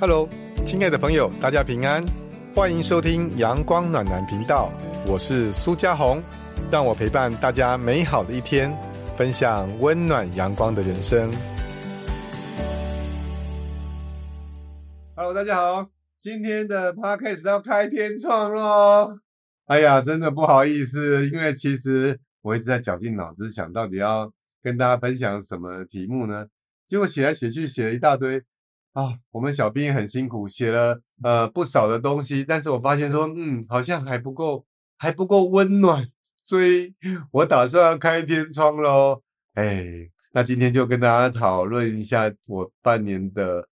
Hello，亲爱的朋友，大家平安，欢迎收听阳光暖男频道，我是苏家红，让我陪伴大家美好的一天，分享温暖阳光的人生。Hello，大家好，今天的 Podcast 要开天窗喽！哎呀，真的不好意思，因为其实我一直在绞尽脑汁想到底要跟大家分享什么题目呢？结果写来写去写了一大堆。啊，我们小编很辛苦，写了呃不少的东西，但是我发现说，嗯，好像还不够，还不够温暖，所以我打算开天窗喽。哎，那今天就跟大家讨论一下我半年的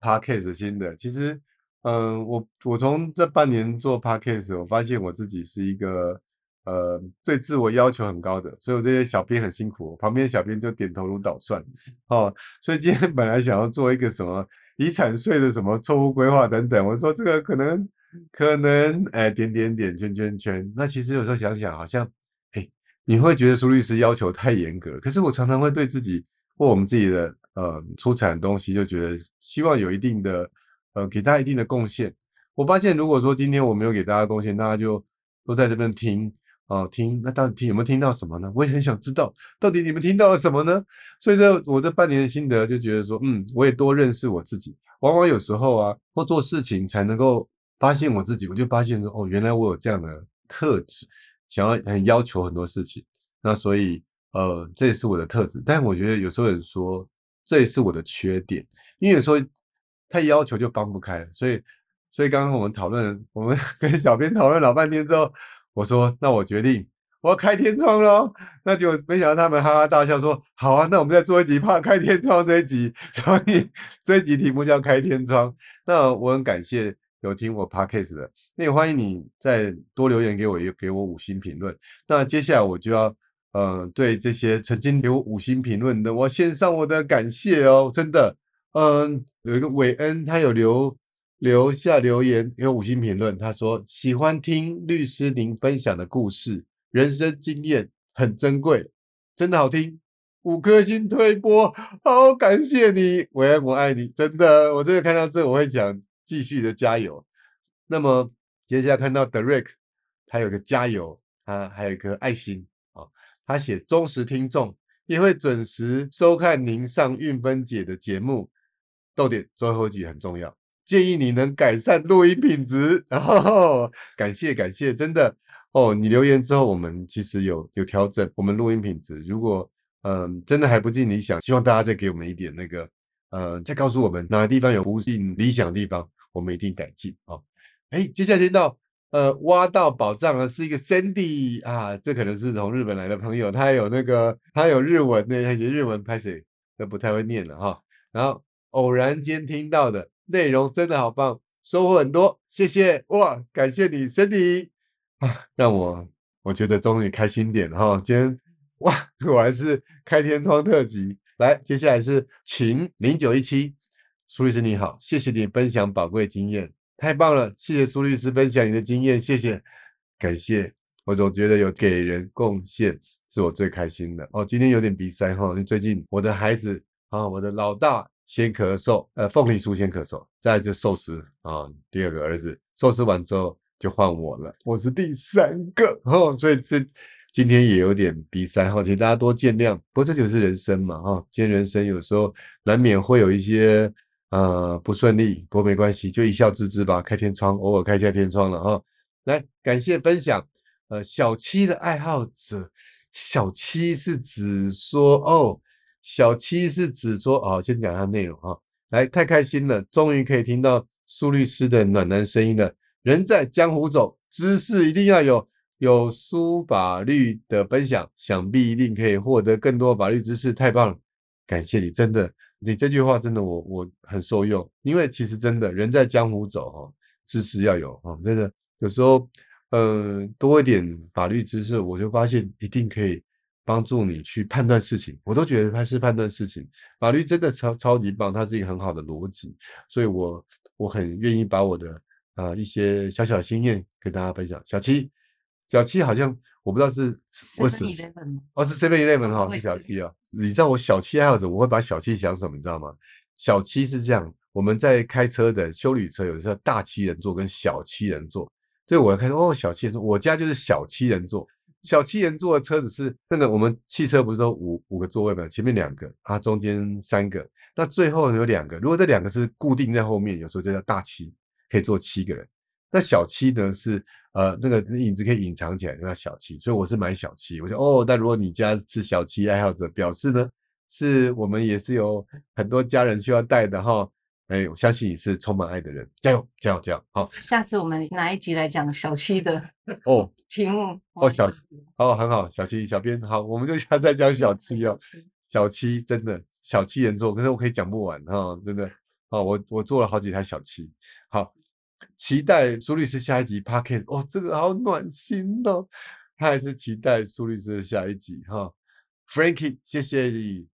podcast 新的。其实，嗯，我我从这半年做 podcast，我发现我自己是一个。呃，对自我要求很高的，所以我这些小编很辛苦，旁边小编就点头如捣蒜哦。所以今天本来想要做一个什么遗产税的什么错误规划等等，我说这个可能可能哎点点点圈圈圈。那其实有时候想想，好像哎你会觉得苏律师要求太严格，可是我常常会对自己或我们自己的呃出产东西就觉得希望有一定的呃给大家一定的贡献。我发现如果说今天我没有给大家贡献，大家就都在这边听。哦，听那到底听有没有听到什么呢？我也很想知道，到底你们听到了什么呢？所以这我这半年的心得就觉得说，嗯，我也多认识我自己。往往有时候啊，或做事情才能够发现我自己，我就发现说，哦，原来我有这样的特质，想要很要求很多事情。那所以，呃，这也是我的特质。但我觉得有时候人说，这也是我的缺点，因为有时候太要求就帮不开。所以，所以刚刚我们讨论，我们 跟小编讨论老半天之后。我说，那我决定我要开天窗喽。那就没想到他们哈哈大笑说：“好啊，那我们再做一集怕开天窗这一集。”所以这一集题目叫开天窗。那我很感谢有听我 podcast 的，那也欢迎你再多留言给我，也给我五星评论。那接下来我就要呃对这些曾经留五星评论的，我献上我的感谢哦，真的。嗯，有一个韦恩，他有留。留下留言，有五星评论。他说喜欢听律师您分享的故事，人生经验很珍贵，真的好听。五颗星推播，好感谢你，我爱我爱你，真的。我真的看到这，我会讲继续的加油。那么接下来看到 Derek，他有个加油，他还有一颗爱心啊。他写忠实听众，也会准时收看您上运分姐的节目。逗点最后一集很重要。建议你能改善录音品质，然后感谢感谢，真的哦，你留言之后，我们其实有有调整我们录音品质。如果嗯真的还不尽理想，希望大家再给我们一点那个，呃，再告诉我们哪个地方有不尽理想的地方，我们一定改进啊。哎，接下来听到呃挖到宝藏的是一个 Sandy 啊，这可能是从日本来的朋友，他有那个他有日文那些日文拍谁都不太会念了哈。然后偶然间听到的。内容真的好棒，收获很多，谢谢哇！感谢你，Cindy 啊，让我我觉得终于开心点了哈。今天哇，果然是开天窗特辑。来，接下来是秦零九一七，苏律师你好，谢谢你分享宝贵经验，太棒了，谢谢苏律师分享你的经验，谢谢，感谢，我总觉得有给人贡献是我最开心的哦。今天有点鼻塞哈，最近我的孩子啊，我的老大。先咳嗽，呃，凤梨酥先咳嗽，再就寿司啊。第二个儿子寿司完之后就换我了，我是第三个哈，所以这今天也有点鼻塞哈，请大家多见谅。不过这就是人生嘛哈，今天人生有时候难免会有一些呃不顺利，不过没关系，就一笑置之吧。开天窗，偶尔开一下天窗了哈。来，感谢分享。呃，小七的爱好者，小七是指说哦。小七是指说，哦，先讲一下内容哈。来，太开心了，终于可以听到苏律师的暖男声音了。人在江湖走，知识一定要有。有苏法律的分享，想必一定可以获得更多法律知识，太棒了！感谢你，真的，你这句话真的我我很受用。因为其实真的，人在江湖走哈，知识要有哈，真的有时候，嗯，多一点法律知识，我就发现一定可以。帮助你去判断事情，我都觉得它是判断事情。法律真的超超级棒，它是一个很好的逻辑，所以我我很愿意把我的呃一些小小心愿跟大家分享。小七，小七好像我不知道是我是哦是 Seven Eleven 哈是小七啊。你知道我小七爱好者，我会把小七想什么？你知道吗？小七是这样，我们在开车的修理车，有的时候大七人座跟小七人座，所以我看哦，小七人座，我家就是小七人座。小七人坐的车子是真的，我们汽车不是都五五个座位吗？前面两个，啊，中间三个，那最后有两个。如果这两个是固定在后面，有时候就叫大七，可以坐七个人。那小七呢是呃那个影子可以隐藏起来，叫小七。所以我是买小七。我说哦，但如果你家是小七爱好者，表示呢是我们也是有很多家人需要带的哈。哎，我相信你是充满爱的人，加油，加油，加油！好，下次我们哪一集来讲小七的哦 题目？哦，小哦，很好，小七，小编好，我们就下再讲小七哦。小七真的小七人做，可是我可以讲不完哈，真的哦，我我做了好几台小七，好，期待苏律师下一集 p a r k e t 哦，这个好暖心哦，他还是期待苏律师的下一集哈，Frankie，谢谢你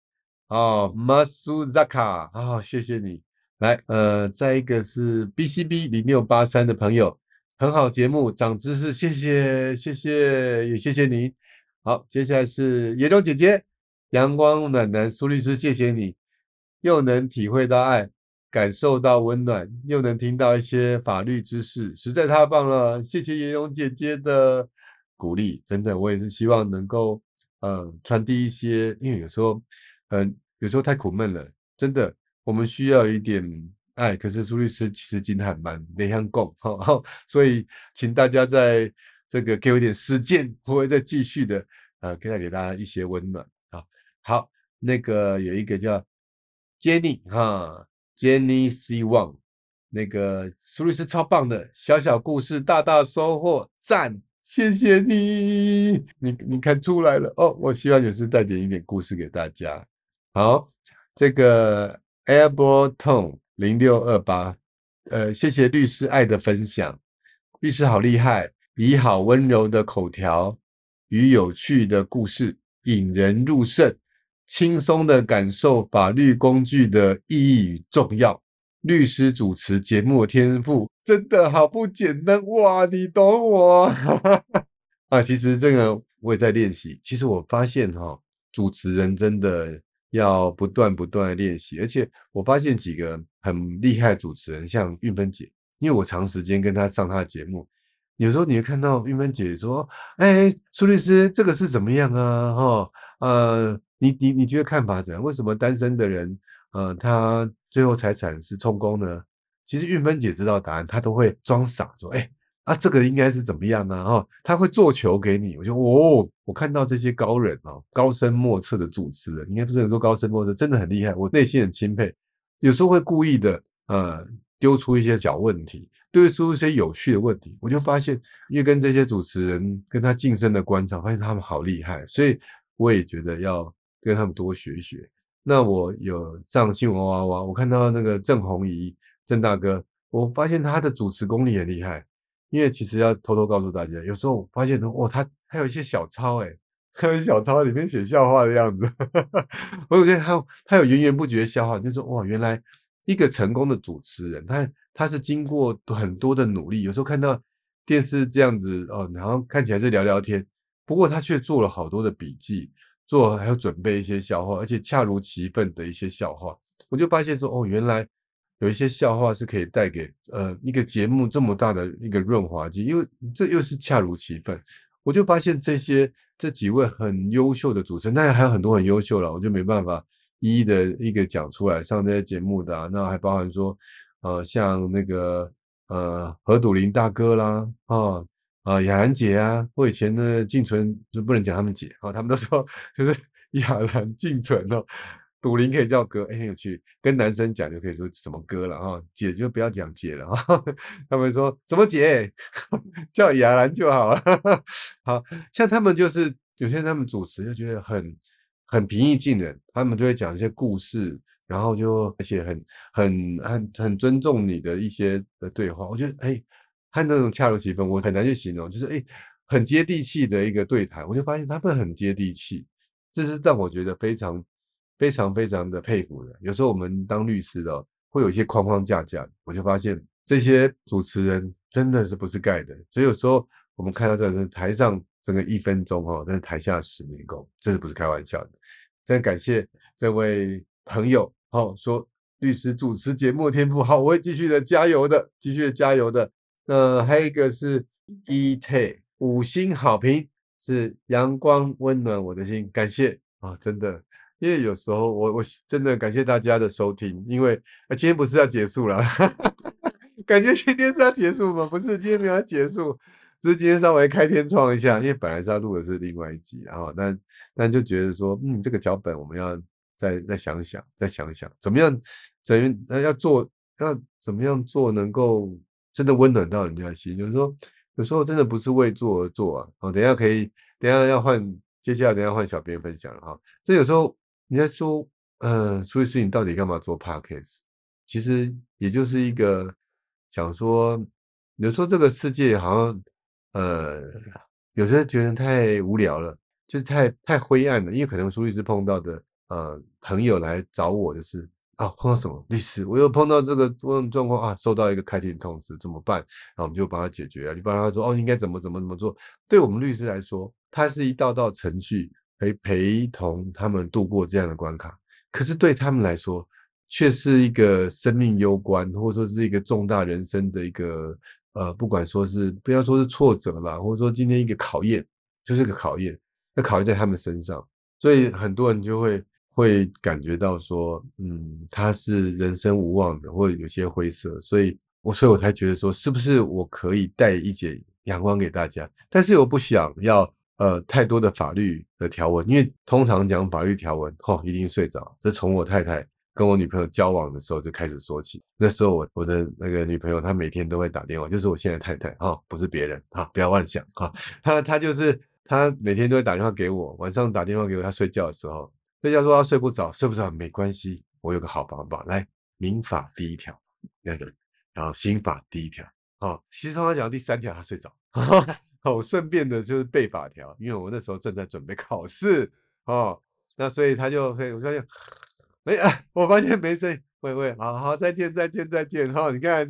哦，Masuzaka，啊，谢谢你。来，呃，再一个是 BCB 零六八三的朋友，很好节目，长知识，谢谢，谢谢，也谢谢你。好，接下来是野中姐姐，阳光暖男苏律师，谢谢你，又能体会到爱，感受到温暖，又能听到一些法律知识，实在太棒了，谢谢野中姐姐的鼓励，真的，我也是希望能够，呃，传递一些，因为有时候，嗯，有时候太苦闷了，真的。我们需要一点爱，可是苏律师其实今天还蛮内向共，哈，所以请大家在这个给我一点时间，我会再继续的，呃，可以带给大家一些温暖啊。好，那个有一个叫 Jenny 哈，Jenny C One，那个苏律师超棒的，小小故事大大收获，赞，谢谢你，你你看出来了哦，我希望也是带点一点故事给大家。好，这个。Airborne Tone 零六二八，呃，谢谢律师爱的分享，律师好厉害，以好温柔的口条与有趣的故事引人入胜，轻松的感受法律工具的意义与重要。律师主持节目的天赋真的好不简单哇！你懂我 啊？其实这个我也在练习。其实我发现哈，主持人真的。要不断不断的练习，而且我发现几个很厉害主持人，像运芬姐，因为我长时间跟她上她的节目，有时候你会看到运芬姐说：“哎，苏律师，这个是怎么样啊？哈，呃，你你你觉得看法怎样？为什么单身的人，呃，他最后财产是充公呢？”其实运芬姐知道答案，她都会装傻说：“哎。”啊，这个应该是怎么样呢？哈，他会做球给你，我就哦，我看到这些高人哦，高深莫测的主持人，应该不是说高深莫测，真的很厉害，我内心很钦佩。有时候会故意的，呃，丢出一些小问题，丢出一些有趣的问题，我就发现，因为跟这些主持人跟他近身的观察，发现他们好厉害，所以我也觉得要跟他们多学学。那我有上新闻娃娃，我看到那个郑红怡郑大哥，我发现他的主持功力很厉害。因为其实要偷偷告诉大家，有时候我发现哦，他还有一些小抄，哎，还有小抄里面写笑话的样子。我觉得他他有源源不绝的笑话，就是哇，原来一个成功的主持人，他他是经过很多的努力。有时候看到电视这样子哦，然后看起来是聊聊天，不过他却做了好多的笔记，做还要准备一些笑话，而且恰如其分的一些笑话。我就发现说，哦，原来。有一些笑话是可以带给呃一个节目这么大的一个润滑剂，因为这又是恰如其分。我就发现这些这几位很优秀的主持人，当然还有很多很优秀了，我就没办法一一的一个讲出来上这些节目的。那还包含说呃像那个呃何笃林大哥啦啊啊雅兰姐啊，我以前的静纯就不能讲他们姐啊，他们都说 就是雅兰静纯哦。赌林可以叫哥，哎，很有趣。跟男生讲就可以说什么哥了哈，姐就不要讲姐了哈。他们说什么姐，叫雅兰就好了。好像他们就是有些他们主持就觉得很很平易近人，他们就会讲一些故事，然后就而且很很很很尊重你的一些的对话。我觉得哎，和那种恰如其分，我很难去形容，就是哎很接地气的一个对谈。我就发现他们很接地气，这是让我觉得非常。非常非常的佩服的。有时候我们当律师的，会有一些框框架架，我就发现这些主持人真的是不是盖的。所以有时候我们看到这台上整个一分钟哈，但是台下十年功，这是不是开玩笑的？真感谢这位朋友哦，说律师主持节目天赋。好，我会继续的加油的，继续的加油的。那还有一个是 E T 五星好评，是阳光温暖我的心，感谢啊，真的。因为有时候我我真的感谢大家的收听，因为今天不是要结束了，感觉今天是要结束吗？不是，今天没有要结束，只是今天稍微开天窗一下，因为本来是要录的是另外一集，然后但但就觉得说，嗯，这个脚本我们要再再想想，再想想怎么样，怎那要做要怎么样做能够真的温暖到人家心，就是说有时候真的不是为做而做啊。哦，等下可以，等下要换，接下来等下换小编分享了哈。这有时候。你在说，呃，苏律师，你到底干嘛做 podcast？其实也就是一个想说，有时候这个世界好像，呃，有时候觉得太无聊了，就是太太灰暗了。因为可能苏律师碰到的，呃，朋友来找我，就是啊，碰到什么律师，我又碰到这个这种状况啊，收到一个开庭通知，怎么办？然后我们就帮他解决啊。你帮他说，哦，应该怎么怎么怎么做？对我们律师来说，它是一道道程序。陪陪同他们度过这样的关卡，可是对他们来说，却是一个生命攸关，或者说是一个重大人生的一个呃，不管说是不要说是挫折啦，或者说今天一个考验，就是个考验，那考验在他们身上，所以很多人就会会感觉到说，嗯，他是人生无望的，或者有些灰色，所以我所以我才觉得说，是不是我可以带一点阳光给大家，但是我不想要。呃，太多的法律的条文，因为通常讲法律条文，吼，一定睡着。这从我太太跟我女朋友交往的时候就开始说起。那时候我我的那个女朋友，她每天都会打电话，就是我现在太太，哈，不是别人，哈，不要妄想，哈，她她就是她每天都会打电话给我，晚上打电话给我，她睡觉的时候，睡觉说她睡不着，睡不着没关系，我有个好方法，来，民法第一条，那个，然后刑法第一条，哦，其实他讲第三条，他睡着。哦，顺便的就是背法条，因为我那时候正在准备考试哦，那所以他就会我发现，哎，我发现没声音，喂喂，好好再见再见再见哈，你看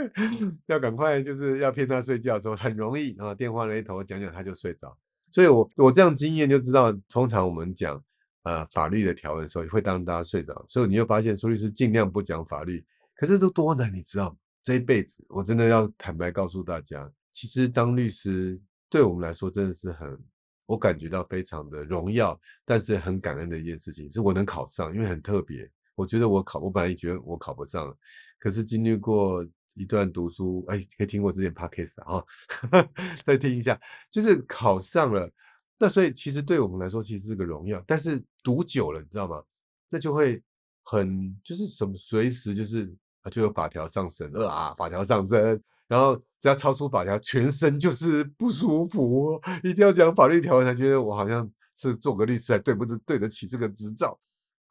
要赶快就是要骗他睡觉的时候很容易啊，电话那一头讲讲他就睡着，所以我我这样经验就知道，通常我们讲呃法律的条文的时候会当大家睡着，所以你又发现苏律师尽量不讲法律，可是都多难，你知道吗？这一辈子我真的要坦白告诉大家。其实当律师对我们来说真的是很，我感觉到非常的荣耀，但是很感恩的一件事情，是我能考上，因为很特别。我觉得我考，我本来觉得我考不上了，可是经历过一段读书，哎，可以听我之前 podcast 啊，再听一下，就是考上了。那所以其实对我们来说，其实是个荣耀。但是读久了，你知道吗？那就会很就是什么，随时就是就有法条上升，啊，法条上升。然后只要超出法条，全身就是不舒服，一定要讲法律条文才觉得我好像是做个律师才对不对对得起这个执照。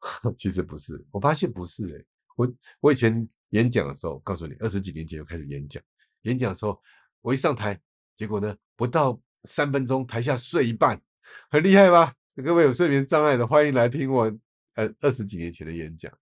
其实不是，我发现不是诶。我我以前演讲的时候，告诉你，二十几年前就开始演讲。演讲的时候，我一上台，结果呢，不到三分钟，台下睡一半，很厉害吧？各位有睡眠障碍的，欢迎来听我呃二十几年前的演讲。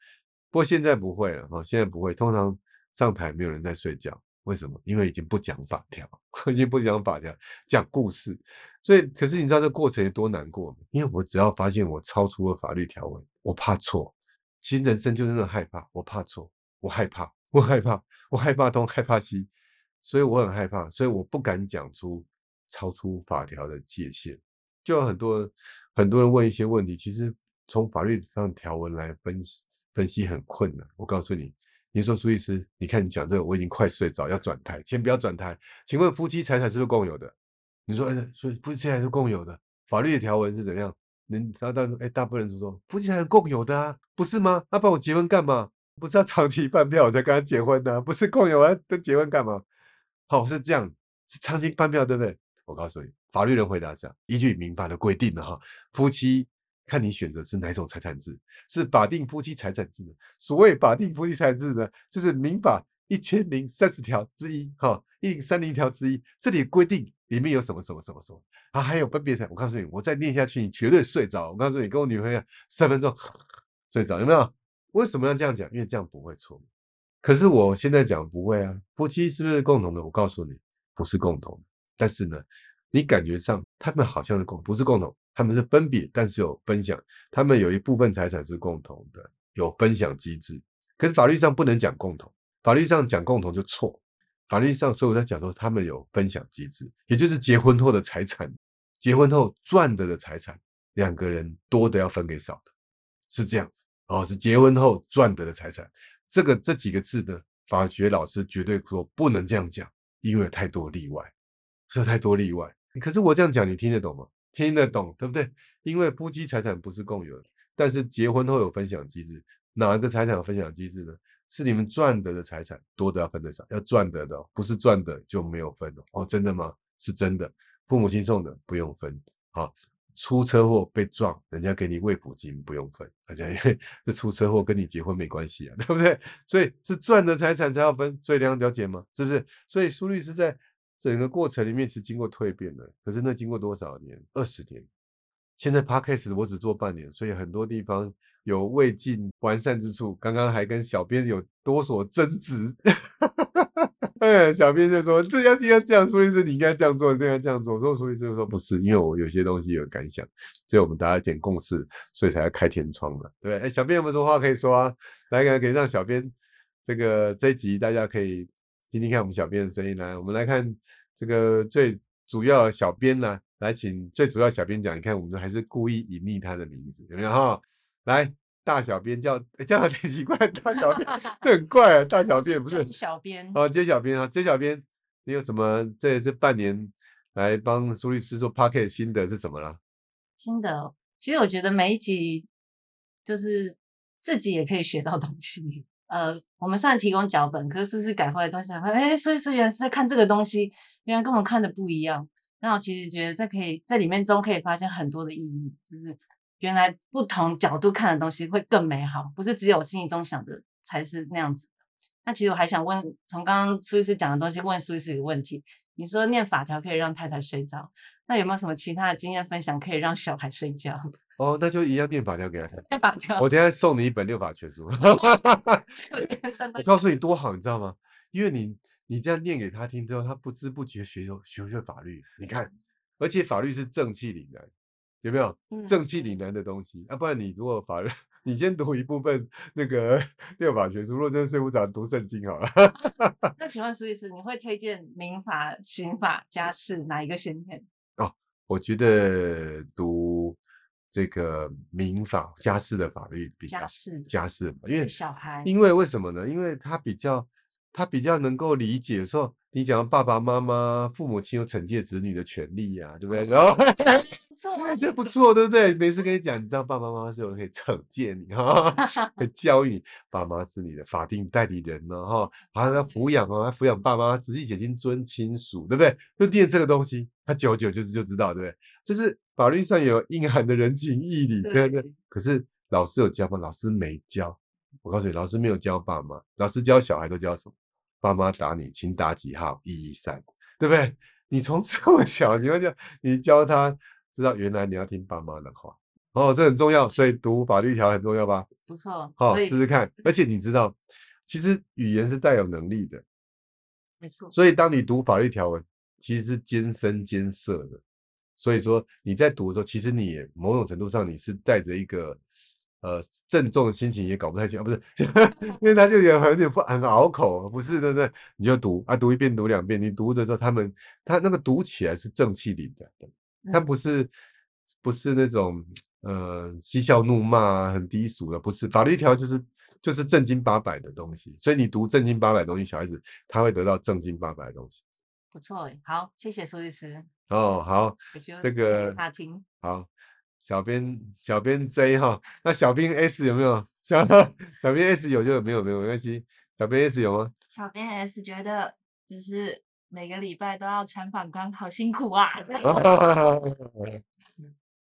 不过现在不会了哈，现在不会，通常上台没有人在睡觉。为什么？因为已经不讲法条，已经不讲法条，讲故事。所以，可是你知道这过程有多难过吗？因为我只要发现我超出了法律条文，我怕错。其实人生就是那种害怕，我怕错，我害怕，我害怕，我害怕东，害怕西，所以我很害怕，所以我不敢讲出超出法条的界限。就有很多很多人问一些问题，其实从法律上条文来分析分析很困难。我告诉你。你说苏律师，你看你讲这个，我已经快睡着，要转台，先不要转台。请问夫妻财产是不是共有的？你说，哎，所以夫妻财产是共有的，法律的条文是怎样？能大大哎，大部分人是说夫妻财产共有的啊，不是吗？那帮我结婚干嘛？不是要长期饭票我才跟他结婚的，不是共有啊，都结婚干嘛？好，是这样，是长期饭票，对不对？我告诉你，法律人回答是：依据民法的规定的哈，夫妻。看你选择是哪种财产制，是法定夫妻财产制的。所谓法定夫妻财产制呢，就是民法一千零三十条之一，哈，一零三零条之一，这里规定里面有什么什么什么什么啊？还有分别财，我告诉你，我再念下去，你绝对睡着。我告诉你，跟我女朋友三分钟睡着，有没有？为什么要这样讲？因为这样不会错。可是我现在讲不会啊，夫妻是不是共同的？我告诉你，不是共同的。但是呢，你感觉上他们好像是共，不是共同。他们是分别，但是有分享。他们有一部分财产是共同的，有分享机制。可是法律上不能讲共同，法律上讲共同就错。法律上所有在讲说他们有分享机制，也就是结婚后的财产，结婚后赚得的财产，两个人多的要分给少的，是这样子哦，是结婚后赚得的财产。这个这几个字呢，法学老师绝对说不能这样讲，因为有太多例外，是有太多例外。可是我这样讲，你听得懂吗？听得懂，对不对？因为夫妻财产不是共有的，但是结婚后有分享机制。哪个财产有分享机制呢？是你们赚得的财产多的要分得少，要赚得的，不是赚的就没有分哦。哦，真的吗？是真的。父母亲送的不用分，好，出车祸被撞，人家给你慰抚金不用分，大家 因为这出车祸跟你结婚没关系啊，对不对？所以是赚的财产才要分，所以两了解吗？是不是？所以苏律师在。整个过程里面是经过蜕变的，可是那经过多少年？二十年。现在 podcast 我只做半年，所以很多地方有未尽完善之处。刚刚还跟小编有多所争执，哎，小编就说这要这样这样，苏律师你应该这样做，这样这样做。我说苏律师就说不是，因为我有些东西有感想，所以我们大家一点共识，所以才要开天窗嘛，对不对？哎，小编有没有说话可以说啊？来，可以让小编这个这一集大家可以。听听看我们小编的声音来，我们来看这个最主要小编呢，来请最主要小编讲。你看，我们还是故意隐匿他的名字，有没有哈？来，大小编叫叫他挺奇怪，大小编这很怪啊，大小编不是 小编哦，接小编啊，接小编，你有什么这这半年来帮苏律师做 p o c k e t 心得是什么了？心得，其实我觉得每一集就是自己也可以学到东西。呃，我们虽然提供脚本，可是是改回来东西，哎，苏医师原来是在看这个东西，原来跟我们看的不一样。那我其实觉得这可以在里面中可以发现很多的意义，就是原来不同角度看的东西会更美好，不是只有我心里中想的才是那样子。那其实我还想问，从刚刚苏医师讲的东西问苏医师一个问题，你说念法条可以让太太睡着，那有没有什么其他的经验分享可以让小孩睡觉？哦，那就一样念法条给他。念法条，我等下送你一本六法全书。我告诉你多好，你知道吗？因为你你这样念给他听之后，他不知不觉学学学法律。你看，而且法律是正气凛然，有没有？正气凛然的东西。啊，不然你如果法律，你先读一部分那个六法全书，如果真的睡不着，读圣经好了。那 请问苏律师，你会推荐民法、刑法、家事哪一个先念？哦，我觉得读。这个民法家事的法律比较家事家事，因为小孩，因为为什么呢？因为他比较他比较能够理解说，你讲爸爸妈妈父母亲有惩戒子女的权利呀，对不对？然后 这不错，对不对？每次跟你讲，你知道爸爸妈妈是有可以惩戒你哈，可以教育爸妈是你的法定代理人呢哈，还要抚养啊，抚养爸妈，直系血亲尊亲属，对不对？就念这个东西，他久久就是就知道，对不对？这是。法律上有隐含的人情义理，对不对？可是老师有教吗？老师没教。我告诉你，老师没有教爸妈，老师教小孩都教什么？爸妈打你，请打几号？一一三，对不对？你从这么小，你要教你教他知道，原来你要听爸妈的话哦，这很重要。所以读法律条很重要吧？不错，好试试看。而且你知道，其实语言是带有能力的，没错。所以当你读法律条文，其实是兼深兼色的。所以说你在读的时候，其实你也某种程度上你是带着一个呃郑重的心情，也搞不太清啊，不是，因为他就有很点很拗口，不是对不对？你就读啊，读一遍读两遍，你读的时候，他们他那个读起来是正气凛然的，他不是不是那种呃嬉笑怒骂很低俗的，不是法律条就是就是正经八百的东西，所以你读正经八百东西，小孩子他会得到正经八百的东西。不错好，谢谢苏律师。哦，好，这个他听好，小编小编 J 哈，那小编 S 有没有？小小编 S 有就有，没有没有没关系。小编 S 有吗？小编 S 觉得就是每个礼拜都要采访官，好辛苦啊！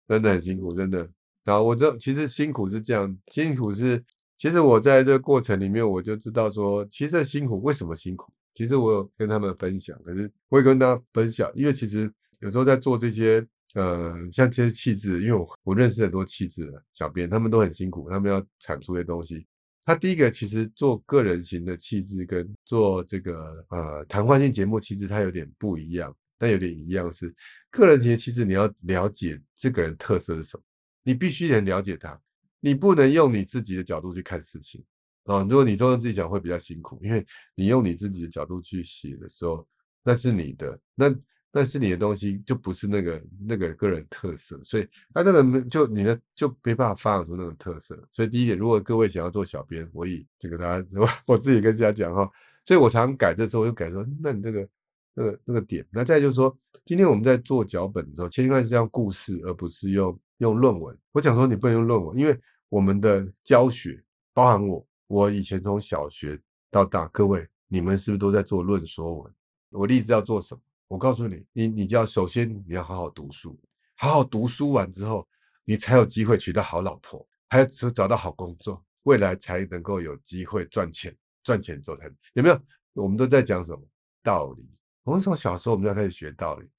真的很辛苦，真的。然后我这其实辛苦是这样，辛苦是其实我在这个过程里面我就知道说，其实辛苦为什么辛苦？其实我有跟他们分享，可是我也跟大家分享，因为其实有时候在做这些，呃，像这些气质，因为我我认识很多气质的小编，他们都很辛苦，他们要产出些东西。他第一个其实做个人型的气质，跟做这个呃谈话性节目气质，它有点不一样，但有点一样是个人型的气质，你要了解这个人特色是什么，你必须得了解他，你不能用你自己的角度去看事情。啊。如果你都用自己讲，会比较辛苦，因为你用你自己的角度去写的时候，那是你的，那但是你的东西，就不是那个那个个人特色，所以啊那个就你的就没办法发展出那种特色。所以第一点，如果各位想要做小编，我以这个大家 我我自己跟大家讲哈，所以我常常改这时候就改说，那你这个。那个那个点，那再就是说，今天我们在做脚本的时候，千万是用故事，而不是用用论文。我讲说你不能用论文，因为我们的教学包含我，我以前从小学到大，各位你们是不是都在做论说文？我立志要做什么？我告诉你，你你就要首先你要好好读书，好好读书完之后，你才有机会娶到好老婆，还要找找到好工作，未来才能够有机会赚钱，赚钱之后才有没有？我们都在讲什么道理？我们从小时候我们就要开始学道理，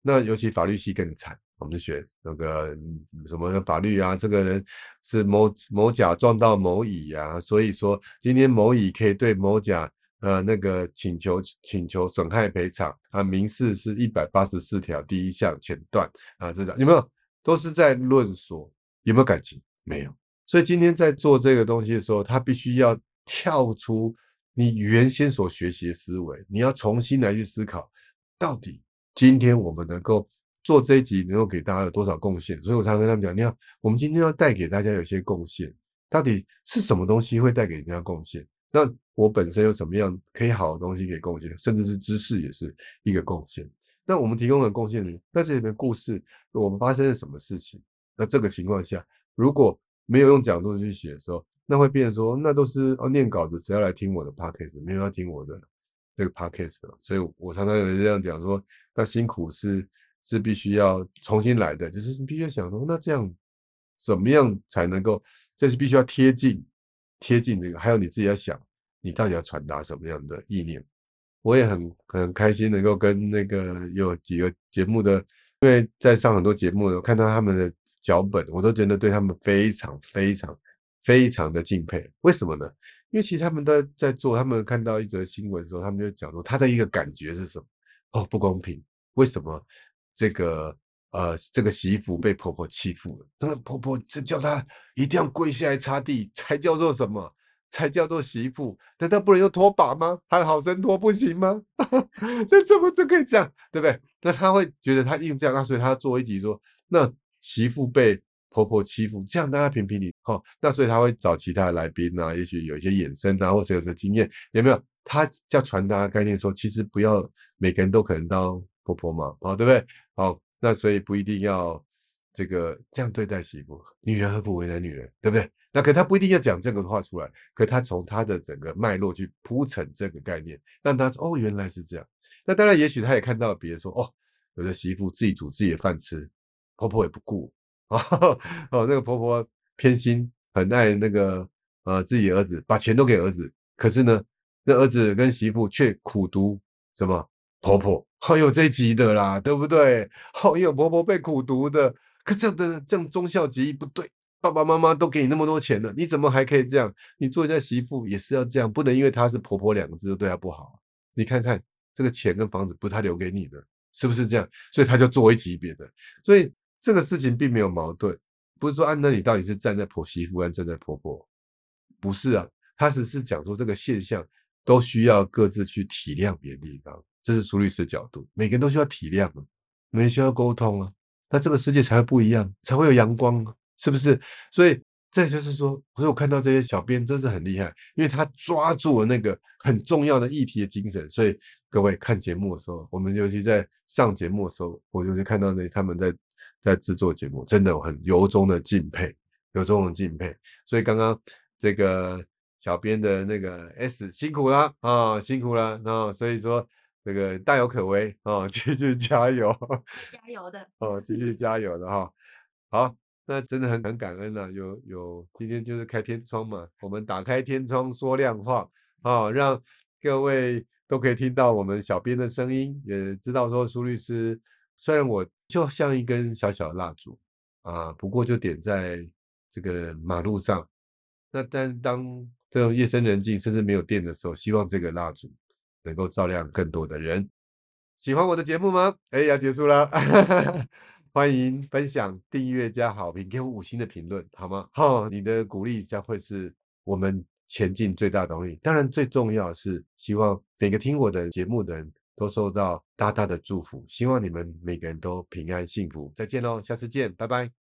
那尤其法律系更惨，我们就学那个什么法律啊，这个人是某某甲撞到某乙呀，所以说今天某乙可以对某甲呃那个请求请求损害赔偿啊，民事是一百八十四条第一项前段啊，这种有没有？都是在论说有没有感情？没有，所以今天在做这个东西的时候，他必须要跳出。你原先所学习的思维，你要重新来去思考，到底今天我们能够做这一集，能够给大家有多少贡献？所以我常跟他们讲，你看，我们今天要带给大家有些贡献，到底是什么东西会带给人家贡献？那我本身有什么样可以好的东西可以贡献？甚至是知识也是一个贡献。那我们提供的贡献呢？那这里面故事，我们发生了什么事情？那这个情况下，如果没有用讲座去写的时候，那会变成说，那都是哦念稿子，谁要来听我的 podcast？没有要听我的这个 podcast 所以我常常有人这样讲说，那辛苦是是必须要重新来的，就是必须要想说，那这样怎么样才能够，就是必须要贴近贴近这个，还有你自己要想，你到底要传达什么样的意念？我也很很开心能够跟那个有几个节目的。因为在上很多节目，我看到他们的脚本，我都觉得对他们非常非常非常的敬佩。为什么呢？因为其实他们都在做，他们看到一则新闻的时候，他们就讲说他的一个感觉是什么？哦，不公平！为什么这个呃这个媳妇被婆婆欺负了？那婆婆这叫她一定要跪下来擦地才叫做什么？才叫做媳妇，难道不能用拖把吗？还好生拖不行吗？那怎么就可以这样，对不对？那他会觉得他硬这样，那所以他做一集说，那媳妇被婆婆欺负，这样大家评评理哈。那所以他会找其他的来宾啊，也许有一些衍生啊，或者有些经验，有没有？他叫传达概念说，其实不要每个人都可能当婆婆嘛，啊，对不对？好，那所以不一定要这个这样对待媳妇，女人何苦为难女人，对不对？那可他不一定要讲这个话出来，可他从他的整个脉络去铺陈这个概念，让他哦原来是这样。那当然，也许他也看到别人说哦，有的媳妇自己煮自己的饭吃，婆婆也不顾哦 哦，那个婆婆偏心，很爱那个呃自己儿子，把钱都给儿子，可是呢，那儿子跟媳妇却苦读什么婆婆，好有这集的啦，对不对？好有婆婆被苦读的，可这样的这样忠孝节义不对。爸爸妈妈都给你那么多钱了，你怎么还可以这样？你做人家媳妇也是要这样，不能因为她是婆婆两个字就对她不好。你看看这个钱跟房子不是她留给你的，是不是这样？所以他就做一级别的。所以这个事情并没有矛盾，不是说啊，那你到底是站在婆媳妇还是站在婆婆？不是啊，他只是讲说这个现象都需要各自去体谅别的地方，这是苏律师的角度。每个人都需要体谅啊，每个人需要沟通啊，那这个世界才会不一样，才会有阳光啊。是不是？所以这就是说，所以我看到这些小编真是很厉害，因为他抓住了那个很重要的议题的精神。所以各位看节目的时候，我们尤其在上节目的时候，我就是看到那他们在在制作节目，真的我很由衷的敬佩，由衷的敬佩。所以刚刚这个小编的那个 S 辛苦了啊，辛苦了啊，所以说这个大有可为哦，继续加油，加油的。哦，继续加油的哈，好。那真的很很感恩呐，有有今天就是开天窗嘛，我们打开天窗说亮话啊，让各位都可以听到我们小编的声音，也知道说苏律师虽然我就像一根小小的蜡烛啊，不过就点在这个马路上，那但当这种夜深人静甚至没有电的时候，希望这个蜡烛能够照亮更多的人。喜欢我的节目吗？哎，要结束了。欢迎分享、订阅加好评，给我五星的评论，好吗？哈，你的鼓励将会是我们前进最大动力。当然，最重要是希望每个听我的节目的人都受到大大的祝福，希望你们每个人都平安幸福。再见喽，下次见，拜拜。